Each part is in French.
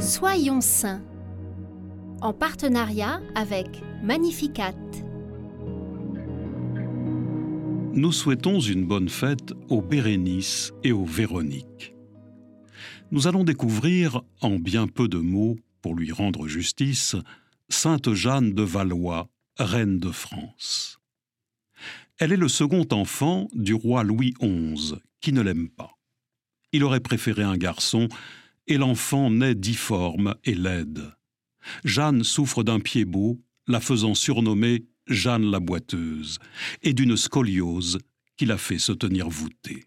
Soyons saints en partenariat avec Magnificat. Nous souhaitons une bonne fête aux Bérénice et aux Véronique. Nous allons découvrir, en bien peu de mots, pour lui rendre justice, Sainte Jeanne de Valois, reine de France. Elle est le second enfant du roi Louis XI, qui ne l'aime pas. Il aurait préféré un garçon, et l'enfant naît difforme et laide. Jeanne souffre d'un pied beau, la faisant surnommer Jeanne la boiteuse, et d'une scoliose qui la fait se tenir voûtée.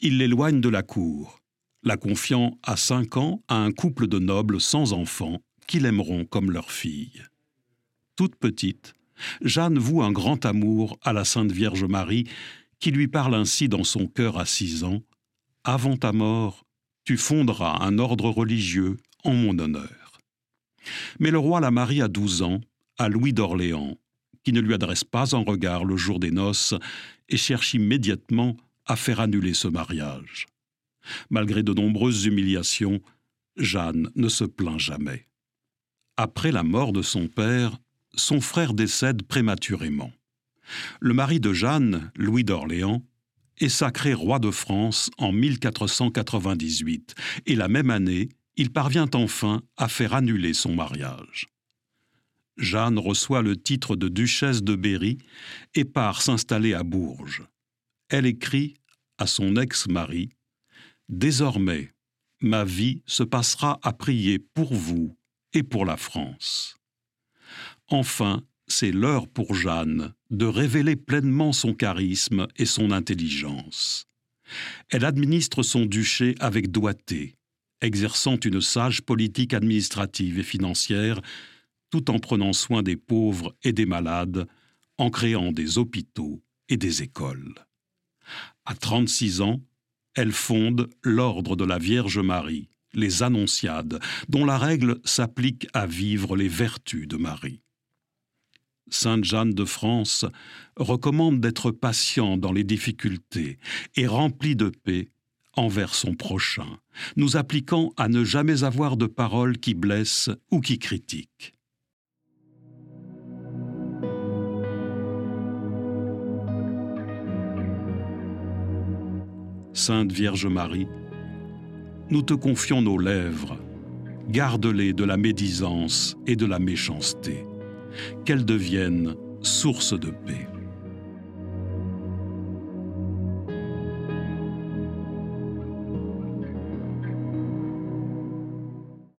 Il l'éloigne de la cour, la confiant à cinq ans à un couple de nobles sans enfants qui l'aimeront comme leur fille. Toute petite, Jeanne voue un grand amour à la Sainte Vierge Marie, qui lui parle ainsi dans son cœur à six ans Avant ta mort, tu fonderas un ordre religieux en mon honneur. Mais le roi la marie à douze ans à Louis d'Orléans, qui ne lui adresse pas un regard le jour des noces et cherche immédiatement à faire annuler ce mariage. Malgré de nombreuses humiliations, Jeanne ne se plaint jamais. Après la mort de son père, son frère décède prématurément. Le mari de Jeanne, Louis d'Orléans, est sacré roi de France en 1498, et la même année, il parvient enfin à faire annuler son mariage. Jeanne reçoit le titre de duchesse de Berry et part s'installer à Bourges. Elle écrit à son ex-mari Désormais, ma vie se passera à prier pour vous et pour la France. Enfin, c'est l'heure pour Jeanne de révéler pleinement son charisme et son intelligence. Elle administre son duché avec doigté, exerçant une sage politique administrative et financière, tout en prenant soin des pauvres et des malades, en créant des hôpitaux et des écoles. À 36 ans, elle fonde l'Ordre de la Vierge Marie, les Annonciades, dont la règle s'applique à vivre les vertus de Marie. Sainte Jeanne de France recommande d'être patient dans les difficultés et rempli de paix envers son prochain, nous appliquant à ne jamais avoir de paroles qui blessent ou qui critiquent. Sainte Vierge Marie, nous te confions nos lèvres, garde-les de la médisance et de la méchanceté qu'elles deviennent source de paix.